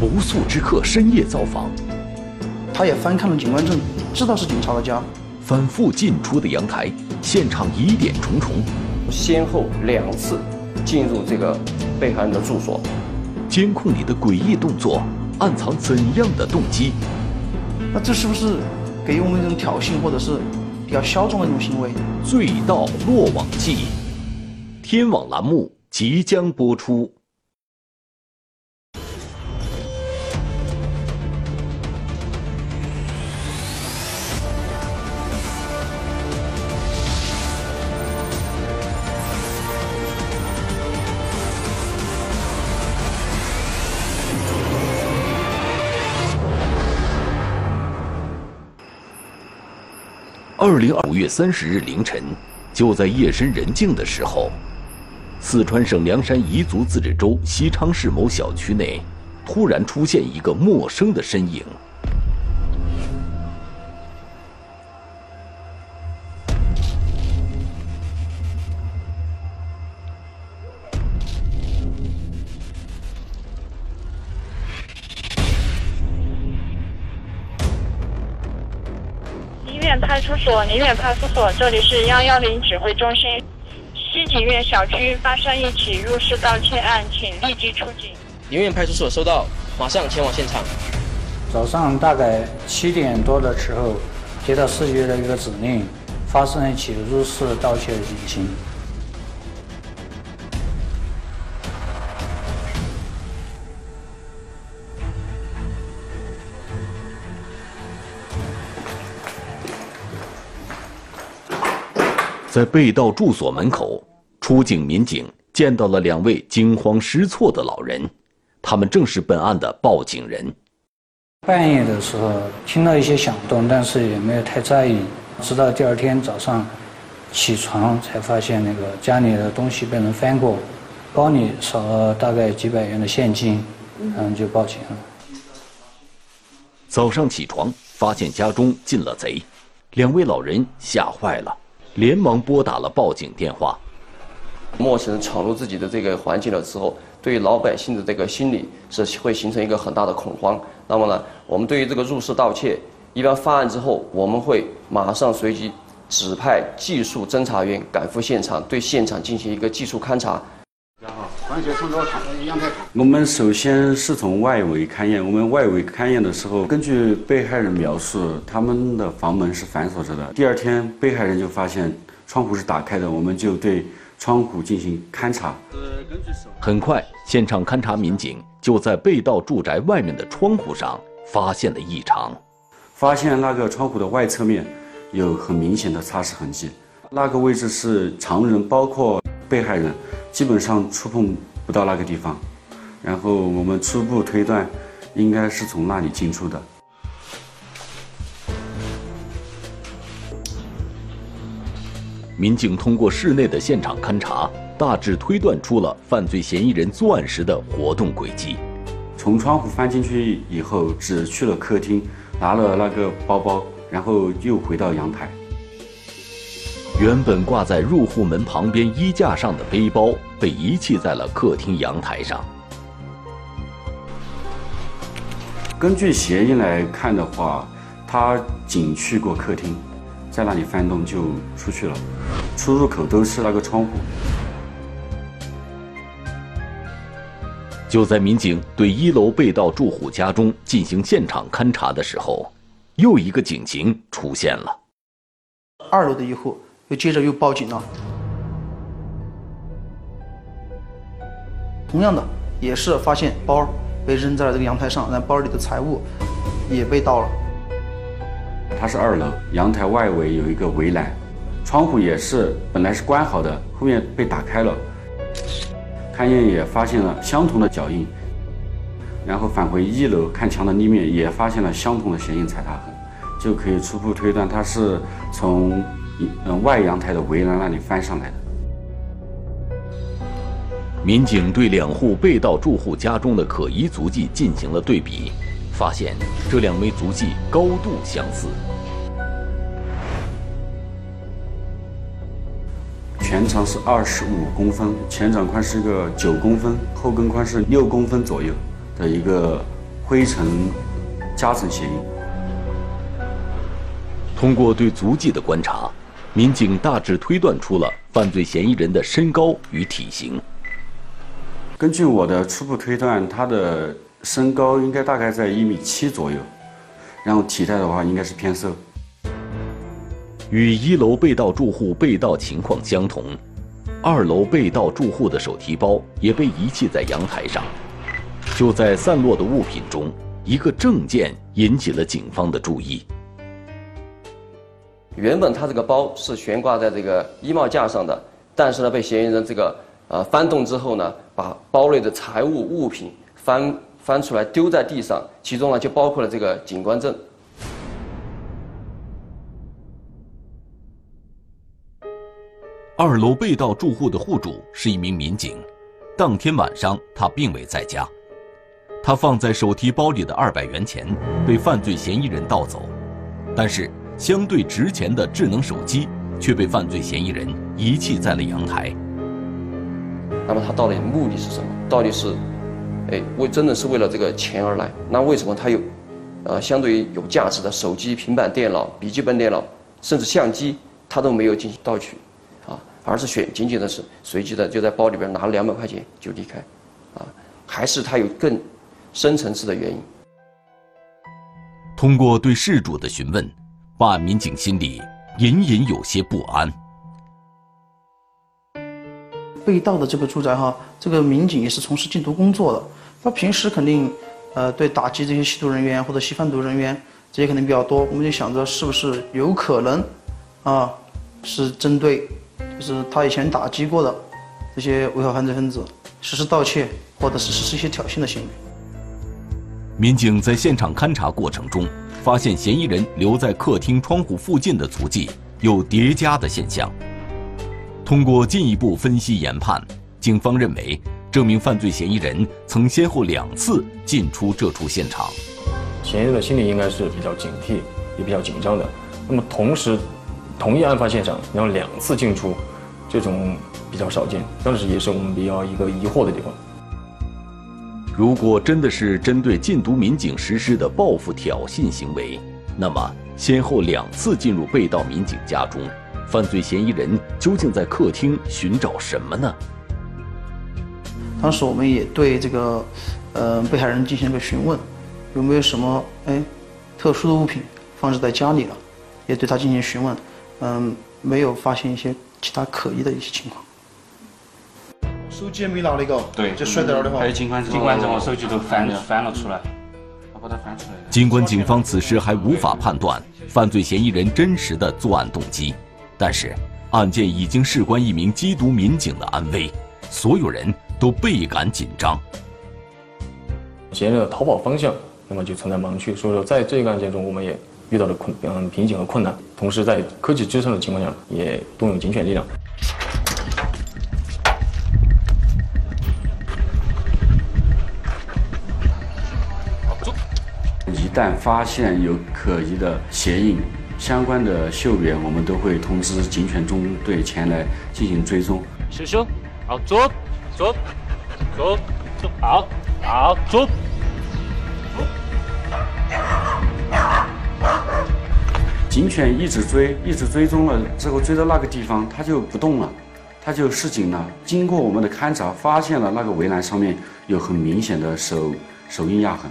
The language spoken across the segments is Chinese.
不速之客深夜造访，他也翻看了警官证，知道是警察的家。反复进出的阳台，现场疑点重重。先后两次进入这个被害人的住所，监控里的诡异动作，暗藏怎样的动机？那这是不是给我们一种挑衅，或者是比较嚣张的一种行为？醉盗落网记，天网栏目即将播出。二零二五月三十日凌晨，就在夜深人静的时候，四川省凉山彝族自治州西昌市某小区内，突然出现一个陌生的身影。所，宁远派出所，这里是幺幺零指挥中心。西景苑小区发生一起入室盗窃案，请立即出警。宁远派出所收到，马上前往现场。早上大概七点多的时候，接到市局的一个指令，发生一起入室盗窃的警情。在被盗住所门口，出警民警见到了两位惊慌失措的老人，他们正是本案的报警人。半夜的时候听到一些响动，但是也没有太在意，直到第二天早上起床才发现那个家里的东西被人翻过，包里少了大概几百元的现金，嗯，就报警了。早上起床发现家中进了贼，两位老人吓坏了。连忙拨打了报警电话。陌生人闯入自己的这个环境的时候，对于老百姓的这个心理是会形成一个很大的恐慌。那么呢，我们对于这个入室盗窃，一般发案之后，我们会马上随即指派技术侦查员赶赴现场，对现场进行一个技术勘查。我们首先是从外围勘验。我们外围勘验的时候，根据被害人描述，他们的房门是反锁着的。第二天，被害人就发现窗户是打开的，我们就对窗户进行勘查。很快，现场勘查民警就在被盗住宅外面的窗户上发现了异常，发现那个窗户的外侧面有很明显的擦拭痕迹，那个位置是常人，包括被害人。基本上触碰不到那个地方，然后我们初步推断，应该是从那里进出的。民警通过室内的现场勘查，大致推断出了犯罪嫌疑人作案时的活动轨迹。从窗户翻进去以后，只去了客厅，拿了那个包包，然后又回到阳台。原本挂在入户门旁边衣架上的背包被遗弃在了客厅阳台上。根据鞋印来看的话，他仅去过客厅，在那里翻动就出去了，出入口都是那个窗户。就在民警对一楼被盗住户家中进行现场勘查的时候，又一个警情出现了。二楼的一户。又接着又报警了，同样的也是发现包被扔在了这个阳台上，然后包里的财物也被盗了。它是二楼，阳台外围有一个围栏，窗户也是本来是关好的，后面被打开了。勘验也发现了相同的脚印，然后返回一楼看墙的立面，也发现了相同的鞋印踩踏痕，就可以初步推断它是从。嗯，外阳台的围栏那里翻上来的。民警对两户被盗住户家中的可疑足迹进行了对比，发现这两枚足迹高度相似。全长是二十五公分，前掌宽是一个九公分，后跟宽是六公分左右的一个灰尘夹层鞋印。通过对足迹的观察，民警大致推断出了犯罪嫌疑人的身高与体型。根据我的初步推断，他的身高应该大概在一米七左右，然后体态的话应该是偏瘦。与一楼被盗住户被盗情况相同，二楼被盗住户的手提包也被遗弃在阳台上。就在散落的物品中，一个证件引起了警方的注意。原本他这个包是悬挂在这个衣帽架上的，但是呢，被嫌疑人这个呃翻动之后呢，把包内的财物物品翻翻出来丢在地上，其中呢就包括了这个警官证。二楼被盗住户的户主是一名民警，当天晚上他并未在家，他放在手提包里的二百元钱被犯罪嫌疑人盗走，但是。相对值钱的智能手机却被犯罪嫌疑人遗弃在了阳台。那么他到底目的是什么？到底是，哎，为真的是为了这个钱而来？那为什么他有，呃，相对于有价值的手机、平板电脑、笔记本电脑，甚至相机，他都没有进行盗取，啊，而是选仅仅的是随机的就在包里边拿了两百块钱就离开，啊，还是他有更深层次的原因？通过对事主的询问。办案民警心里隐隐有些不安。被盗的这个住宅哈，这个民警也是从事禁毒工作的，他平时肯定，呃，对打击这些吸毒人员或者吸贩毒人员这些肯定比较多。我们就想着是不是有可能，啊，是针对，就是他以前打击过的这些违法犯罪分子实施盗窃，或者是实施一些挑衅的行为。民警在现场勘查过程中。发现嫌疑人留在客厅窗户附近的足迹有叠加的现象。通过进一步分析研判，警方认为这名犯罪嫌疑人曾先后两次进出这处现场。嫌疑人的心理应该是比较警惕，也比较紧张的。那么同时，同一案发现场，然后两次进出，这种比较少见，当时也是我们比较一个疑惑的地方。如果真的是针对禁毒民警实施的报复挑衅行为，那么先后两次进入被盗民警家中，犯罪嫌疑人究竟在客厅寻找什么呢？当时我们也对这个，呃，被害人进行了询问，有没有什么哎特殊的物品放置在家里了，也对他进行询问，嗯，没有发现一些其他可疑的一些情况。手机也没拿那个，对，就摔在那儿的话。还有警官证，警官证，我手机都翻翻了出来，我把它翻出来。尽管警方此时还无法判断犯罪嫌疑人真实的作案动机，但是案件已经事关一名缉毒民警的安危，所有人都倍感紧张。嫌疑人的逃跑方向，那么就存在盲区，所以说在这个案件中，我们也遇到了困嗯瓶颈和困难，同时在科技支撑的情况下，也动用警犬力量。旦发现有可疑的鞋印，相关的嗅源，我们都会通知警犬中队前来进行追踪。师兄，好，左，左，左，左，好，好，左。警犬一直追，一直追踪了之后，追到那个地方，它就不动了，它就示警了。经过我们的勘察，发现了那个围栏上面有很明显的手手印压痕。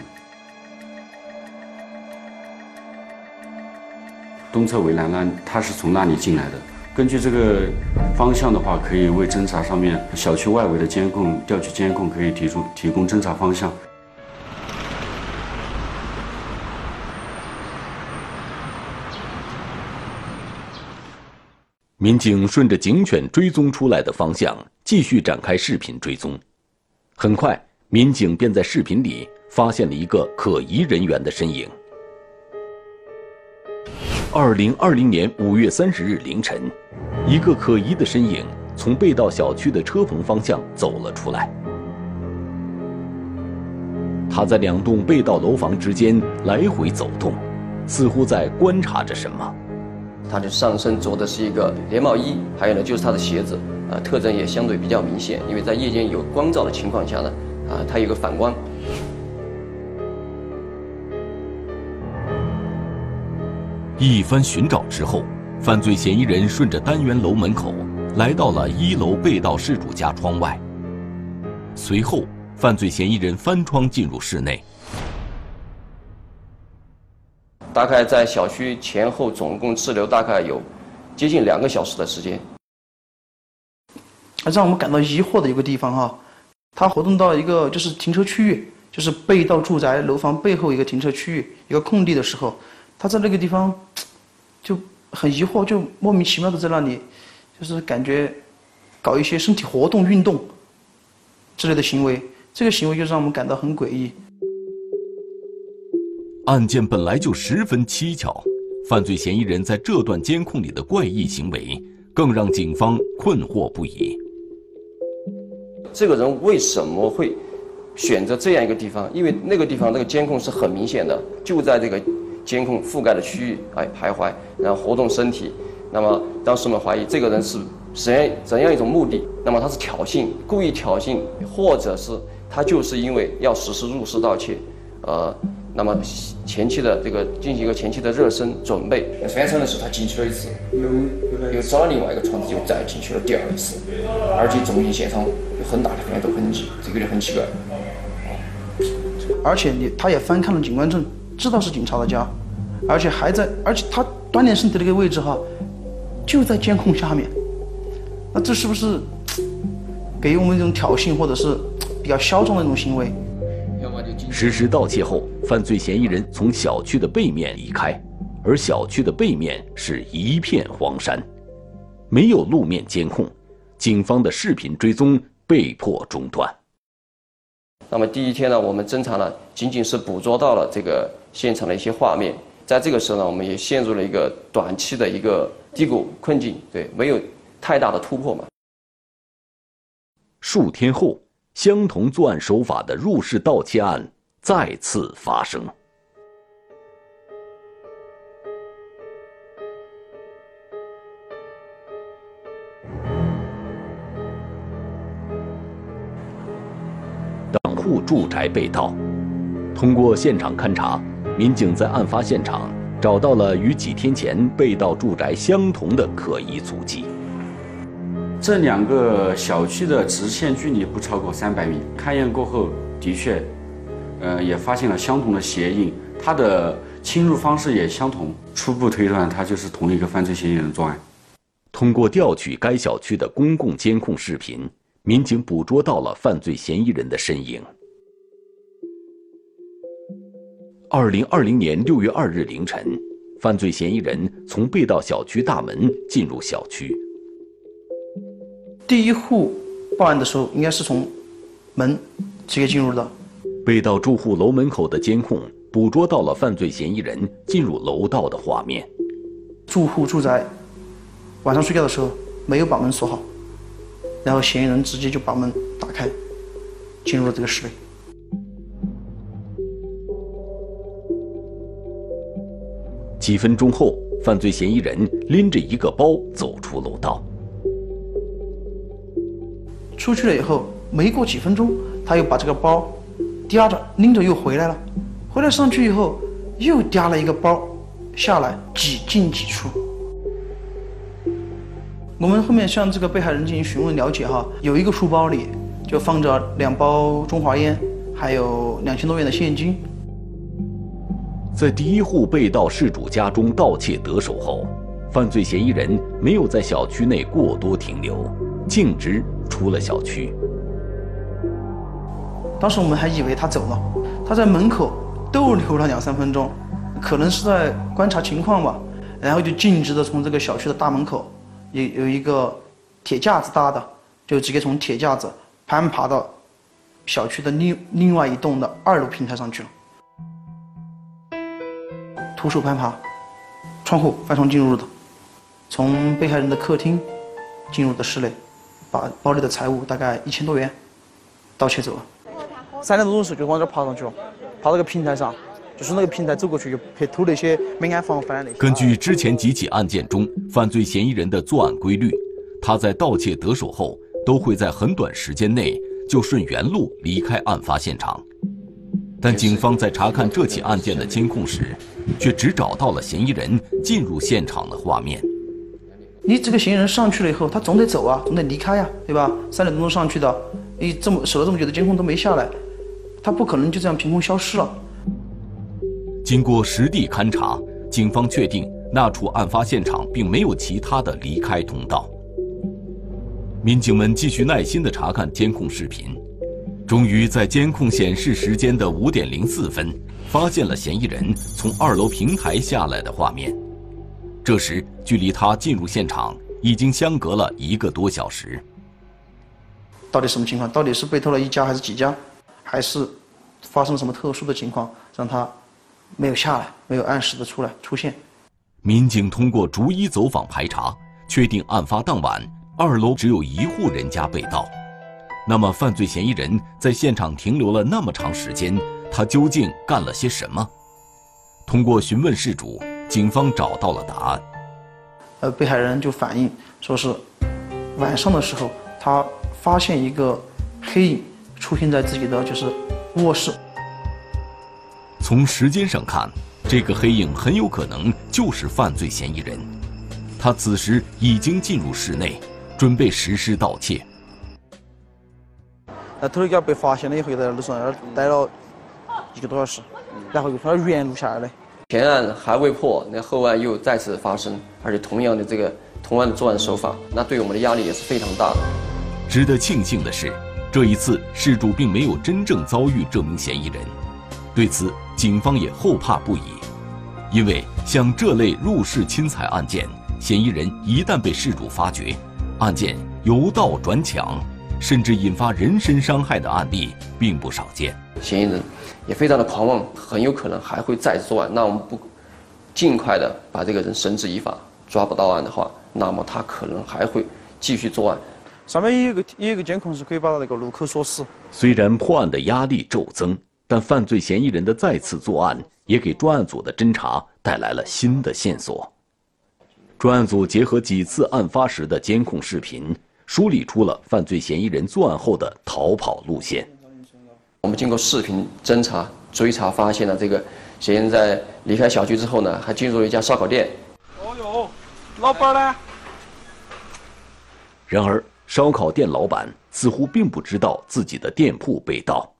东侧围栏呢，它是从那里进来的。根据这个方向的话，可以为侦查上面小区外围的监控调取监控，可以提出提供侦查方向。民警顺着警犬追踪出来的方向继续展开视频追踪，很快，民警便在视频里发现了一个可疑人员的身影。二零二零年五月三十日凌晨，一个可疑的身影从被盗小区的车棚方向走了出来。他在两栋被盗楼房之间来回走动，似乎在观察着什么。他的上身着的是一个连帽衣，还有呢就是他的鞋子，啊，特征也相对比较明显，因为在夜间有光照的情况下呢，啊，他有个反光。一番寻找之后，犯罪嫌疑人顺着单元楼门口来到了一楼被盗事主家窗外。随后，犯罪嫌疑人翻窗进入室内。大概在小区前后总共滞留大概有接近两个小时的时间。让我们感到疑惑的一个地方哈，他活动到一个就是停车区域，就是被盗住宅楼房背后一个停车区域一个空地的时候，他在那个地方就很疑惑，就莫名其妙的在那里，就是感觉搞一些身体活动运动之类的行为，这个行为就让我们感到很诡异。案件本来就十分蹊跷，犯罪嫌疑人在这段监控里的怪异行为，更让警方困惑不已。这个人为什么会选择这样一个地方？因为那个地方那个监控是很明显的，就在这个监控覆盖的区域哎徘徊，然后活动身体。那么当时我们怀疑这个人是怎样怎样一种目的？那么他是挑衅，故意挑衅，或者是他就是因为要实施入室盗窃，呃。那么前期的这个进行一个前期的热身准备。翻窗的时候他进去了一次，又又找了另外一个窗子又再进去了第二次，而且重刑现场有很大的翻斗痕迹，这个就很奇怪。而且你他也翻看了警官证，知道是警察的家，而且还在，而且他锻炼身体的一个位置哈，就在监控下面。那这是不是给予我们一种挑衅或者是比较嚣张的一种行为？实施盗窃后，犯罪嫌疑人从小区的背面离开，而小区的背面是一片荒山，没有路面监控，警方的视频追踪被迫中断。那么第一天呢，我们侦查呢，仅仅是捕捉到了这个现场的一些画面，在这个时候呢，我们也陷入了一个短期的一个低谷困境，对，没有太大的突破嘛。数天后，相同作案手法的入室盗窃案。再次发生。等户住宅被盗，通过现场勘查，民警在案发现场找到了与几天前被盗住宅相同的可疑足迹。这两个小区的直线距离不超过三百米，勘验过后的确。呃，也发现了相同的鞋印，它的侵入方式也相同，初步推断它就是同一个犯罪嫌疑人作案。通过调取该小区的公共监控视频，民警捕捉到了犯罪嫌疑人的身影。二零二零年六月二日凌晨，犯罪嫌疑人从被盗小区大门进入小区。第一户报案的时候，应该是从门直接进入的。被盗住户楼门口的监控捕捉到了犯罪嫌疑人进入楼道的画面。住户住宅晚上睡觉的时候没有把门锁好，然后嫌疑人直接就把门打开，进入了这个室内。几分钟后，犯罪嫌疑人拎着一个包走出楼道。出去了以后，没过几分钟，他又把这个包。嗲着拎着又回来了，回来上去以后又嗲了一个包下来，几进几出。我们后面向这个被害人进行询问了解哈，有一个书包里就放着两包中华烟，还有两千多元的现金。在第一户被盗事主家中盗窃得手后，犯罪嫌疑人没有在小区内过多停留，径直出了小区。当时我们还以为他走了，他在门口逗留了两三分钟，可能是在观察情况吧，然后就径直的从这个小区的大门口，有有一个铁架子搭的，就直接从铁架子攀爬到小区的另另外一栋的二楼平台上去了，徒手攀爬，窗户翻窗进入的，从被害人的客厅进入的室内，把包里的财物大概一千多元盗窃走了。三点多钟时就往这爬上去了，爬到个平台上，就是那个平台走过去就去偷那些没安防范的。根据之前几起案件中犯罪嫌疑人的作案规律，他在盗窃得手后，都会在很短时间内就顺原路离开案发现场。但警方在查看这起案件的监控时，却只找到了嫌疑人进入现场的画面。你这个嫌疑人上去了以后，他总得走啊，总得离开呀，对吧？三点多钟上去的，你这么守了这么久的监控都没下来，他不可能就这样凭空消失了。经过实地勘查，警方确定那处案发现场并没有其他的离开通道。民警们继续耐心地查看监控视频。终于在监控显示时间的五点零四分，发现了嫌疑人从二楼平台下来的画面。这时，距离他进入现场已经相隔了一个多小时。到底什么情况？到底是被偷了一家还是几家？还是发生了什么特殊的情况，让他没有下来，没有按时的出来出现？民警通过逐一走访排查，确定案发当晚二楼只有一户人家被盗。那么，犯罪嫌疑人在现场停留了那么长时间，他究竟干了些什么？通过询问事主，警方找到了答案。呃，被害人就反映说是晚上的时候，他发现一个黑影出现在自己的就是卧室。从时间上看，这个黑影很有可能就是犯罪嫌疑人。他此时已经进入室内，准备实施盗窃。那偷盗被发现了以后，在路上那儿待了一个多小时，然后又从那儿原路下来的。前案还未破，那后案又再次发生，而且同样的这个同样的作案手法，那对我们的压力也是非常大的。值得庆幸的是，这一次事主并没有真正遭遇这名嫌疑人，对此警方也后怕不已，因为像这类入室侵财案件，嫌疑人一旦被事主发觉，案件由盗转抢。甚至引发人身伤害的案例并不少见，嫌疑人也非常的狂妄，很有可能还会再作案。那我们不尽快的把这个人绳之以法，抓不到案的话，那么他可能还会继续作案。上面也有个也有一个监控是可以把那个路口锁死。虽然破案的压力骤增，但犯罪嫌疑人的再次作案也给专案组的侦查带来了新的线索。专案组结合几次案发时的监控视频。梳理出了犯罪嫌疑人作案后的逃跑路线。我们经过视频侦查追查，发现了这个嫌疑人在离开小区之后呢，还进入了一家烧烤店。哦哟，老板呢？然而，烧烤店老板似乎并不知道自己的店铺被盗，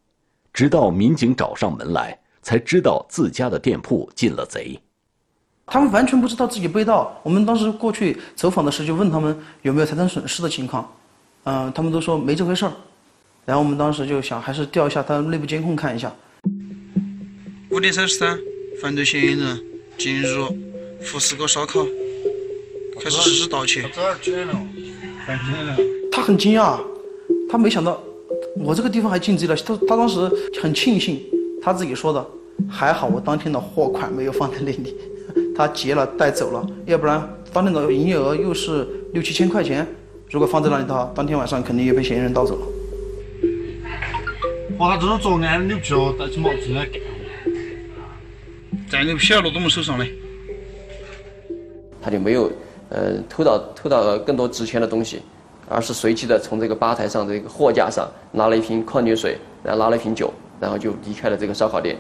直到民警找上门来，才知道自家的店铺进了贼。他们完全不知道自己被盗。我们当时过去走访的时候，就问他们有没有财产损失的情况，嗯，他们都说没这回事儿。然后我们当时就想，还是调一下他内部监控看一下。五点三十三，犯罪嫌疑人进入福士哥烧烤，开始实施盗窃。他很惊讶，他没想到我这个地方还进贼了。他他当时很庆幸，他自己说的，还好我当天的货款没有放在那里。他结了带走了，要不然当天的营业额又是六七千块钱，如果放在那里的话，当天晚上肯定也被嫌疑人盗走了。哇，这种作案牛皮哦，带起帽子来干，再牛皮要落到我们手上嘞。他就没有呃偷到偷到更多值钱的东西，而是随机的从这个吧台上这个货架上拿了一瓶矿泉水，然后拿了一瓶酒，然后就离开了这个烧烤店。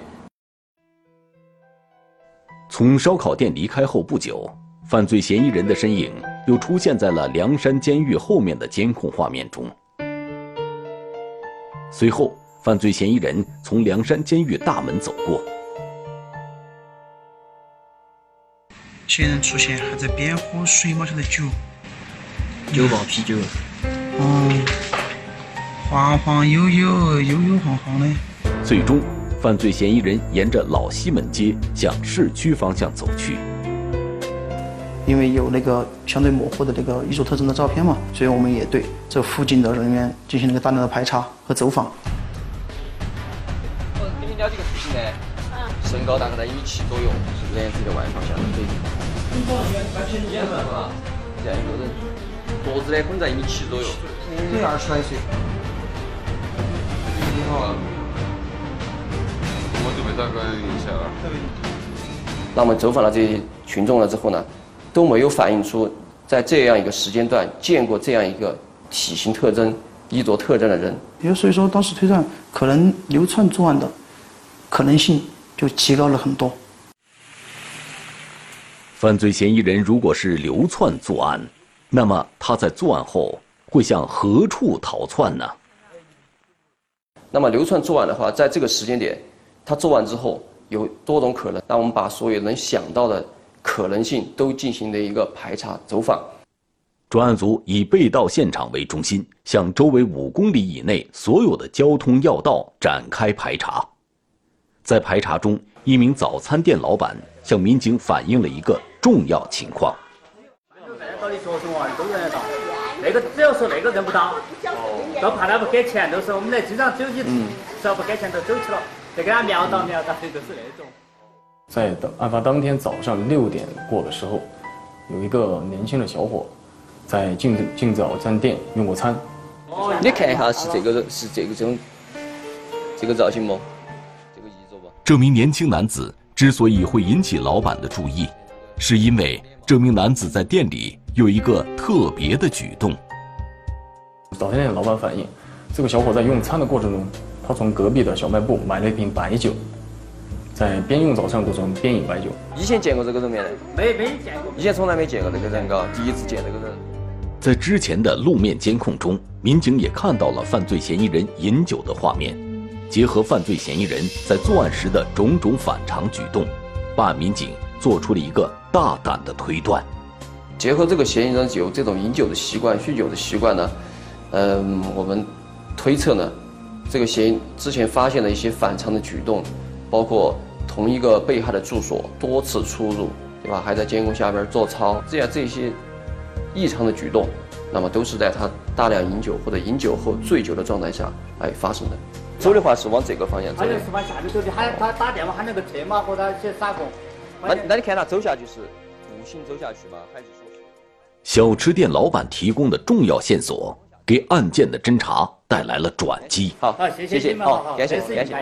从烧烤店离开后不久，犯罪嫌疑人的身影又出现在了梁山监狱后面的监控画面中。随后，犯罪嫌疑人从梁山监狱大门走过。嫌疑人出现，还在边喝水马上的酒，酒吧啤酒。嗯，晃晃悠悠，悠悠晃晃的。最终。犯罪嫌疑人沿着老西门街向市区方向走去，因为有那个相对模糊的那个衣着特征的照片嘛，所以我们也对这附近的人员进行了一个大量的排查和走访。我跟你聊这个事情呢，身高大概在一米七左右，是脸色的外方向的对。这样一个人，脖子呢可能在一米七左右，对，二十来岁。你好。那么走访了这些群众了之后呢，都没有反映出在这样一个时间段见过这样一个体型特征、衣着特征的人。也所以说，当时推断可能流窜作案的，可能性就提高了很多。犯罪嫌疑人如果是流窜作案，那么他在作案后会向何处逃窜呢？那么流窜作案的话，在这个时间点，他做完之后有多种可能。那我们把所有能想到的可能性都进行了一个排查走访。专案组以被盗现场为中心，向周围五公里以内所有的交通要道展开排查。在排查中，一名早餐店老板向民警反映了一个重要情况。到的学生娃都认得到，那个只要说那个认不到，都怕他不给钱，都是我们来经常走起，只要不给钱都走起了，再给他瞄到瞄到，就是那种。在案发当天早上六点过的时候，有一个年轻的小伙。在进进早餐店用过餐。你看一下，是这个是这个这种这个造型不？这个衣着吧？这名年轻男子之所以会引起老板的注意，是因为这名男子在店里有一个特别的举动。早餐店老板反映，这个小伙在用餐的过程中，他从隔壁的小卖部买了一瓶白酒，在边用早餐过程中边饮白酒。以前见过这个人没？没没见过。以前从来没见过这个人，嘎，第一次见这个人。在之前的路面监控中，民警也看到了犯罪嫌疑人饮酒的画面。结合犯罪嫌疑人在作案时的种种反常举动，办案民警做出了一个大胆的推断。结合这个嫌疑人有这种饮酒的习惯、酗酒的习惯呢，嗯，我们推测呢，这个嫌疑之前发现的一些反常的举动，包括同一个被害的住所多次出入，对吧？还在监控下边做操，这样这些。异常的举动，那么都是在他大量饮酒或者饮酒后醉酒的状态下哎发生的。走的话是往这个方向走。他就是往下面走的，喊他打电话喊那个车嘛，和他去撒工。那那你看他走下去是步行走下去吗？还是说是？小吃店老板提供的重要线索，给案件的侦查带来了转机。好，谢谢谢谢，好，感谢感谢。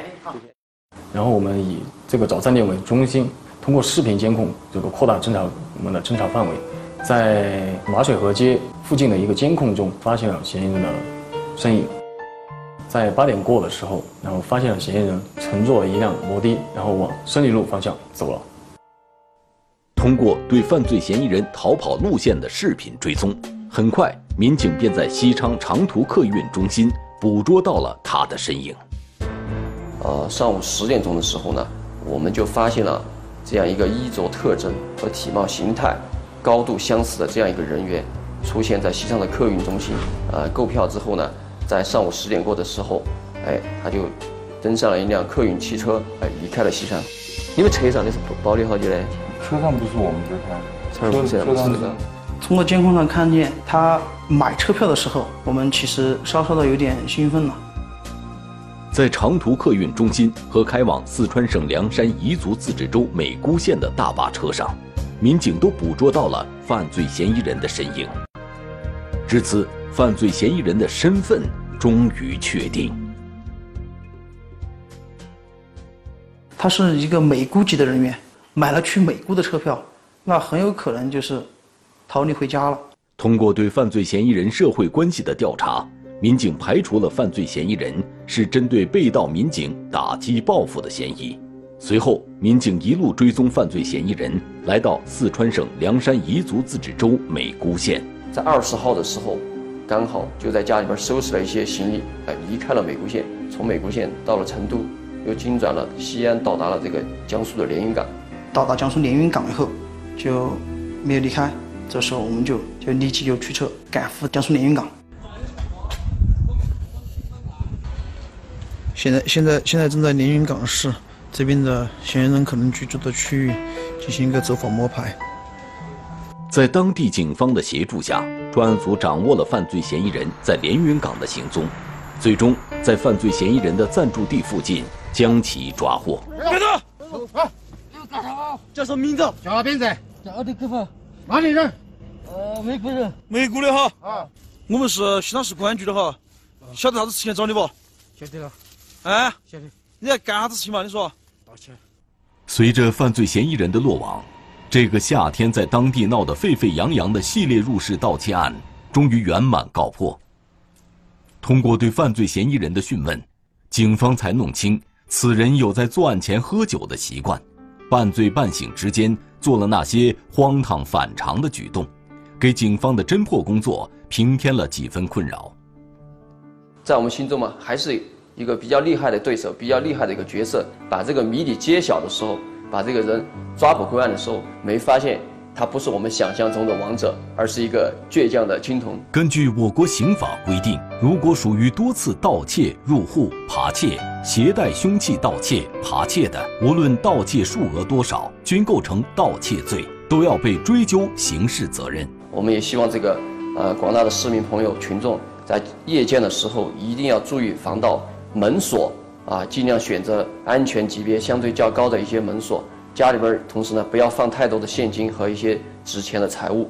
然后我们以这个早餐店为中心，通过视频监控，这个扩大侦查我们的侦查范围。在马水河街附近的一个监控中，发现了嫌疑人的身影。在八点过的时候，然后发现了嫌疑人乘坐一辆摩的，然后往胜利路方向走了。通过对犯罪嫌疑人逃跑路线的视频追踪，很快民警便在西昌长途客运中心捕捉到了他的身影。呃，上午十点钟的时候呢，我们就发现了这样一个衣着特征和体貌形态。高度相似的这样一个人员，出现在西昌的客运中心。呃，购票之后呢，在上午十点过的时候，哎，他就登上了一辆客运汽车，哎，离开了西昌。你们车上的是保留好久嘞？车上不是我们这台，车上不是这个。通过监控上看见他买车票的时候，我们其实稍稍的有点兴奋了。在长途客运中心和开往四川省凉山彝族自治州美姑县的大巴车上。民警都捕捉到了犯罪嫌疑人的身影。至此，犯罪嫌疑人的身份终于确定。他是一个美姑籍的人员，买了去美姑的车票，那很有可能就是逃离回家了。通过对犯罪嫌疑人社会关系的调查，民警排除了犯罪嫌疑人是针对被盗民警打击报复的嫌疑。随后，民警一路追踪犯罪嫌疑人，来到四川省凉山彝族自治州美姑县。在二十号的时候，刚好就在家里边收拾了一些行李，哎，离开了美姑县，从美姑县到了成都，又经转了西安，到达了这个江苏的连云港。到达江苏连云港以后，就没有离开。这时候，我们就就立即就驱车赶赴江苏连云港。现在，现在，现在正在连云港市。这边的嫌疑人可能居住的区域进行一个走访摸排，在当地警方的协助下，专案组掌握了犯罪嫌疑人在连云港的行踪，最终在犯罪嫌疑人的暂住地附近将其抓获。别动！啊！干啥？叫什么名字？叫啥名字？叫阿迪克夫。哪里人？呃，美国人。美国的哈。啊。我们是西昌市公安局的哈。晓得啥子事情找你不？晓得了。哎。晓得。你在干啥子事情嘛？你说。随着犯罪嫌疑人的落网，这个夏天在当地闹得沸沸扬扬的系列入室盗窃案终于圆满告破。通过对犯罪嫌疑人的讯问，警方才弄清此人有在作案前喝酒的习惯，半醉半醒之间做了那些荒唐反常的举动，给警方的侦破工作平添了几分困扰。在我们心中嘛，还是一个比较厉害的对手，比较厉害的一个角色。把这个谜底揭晓的时候，把这个人抓捕归案的时候，没发现他不是我们想象中的王者，而是一个倔强的青铜。根据我国刑法规定，如果属于多次盗窃、入户、扒窃、携带凶器盗窃、扒窃的，无论盗窃数额多少，均构成盗窃罪，都要被追究刑事责任。我们也希望这个呃广大的市民朋友、群众在夜间的时候一定要注意防盗门锁啊，尽量选择安全级别相对较高的一些门锁。家里边同时呢，不要放太多的现金和一些值钱的财物。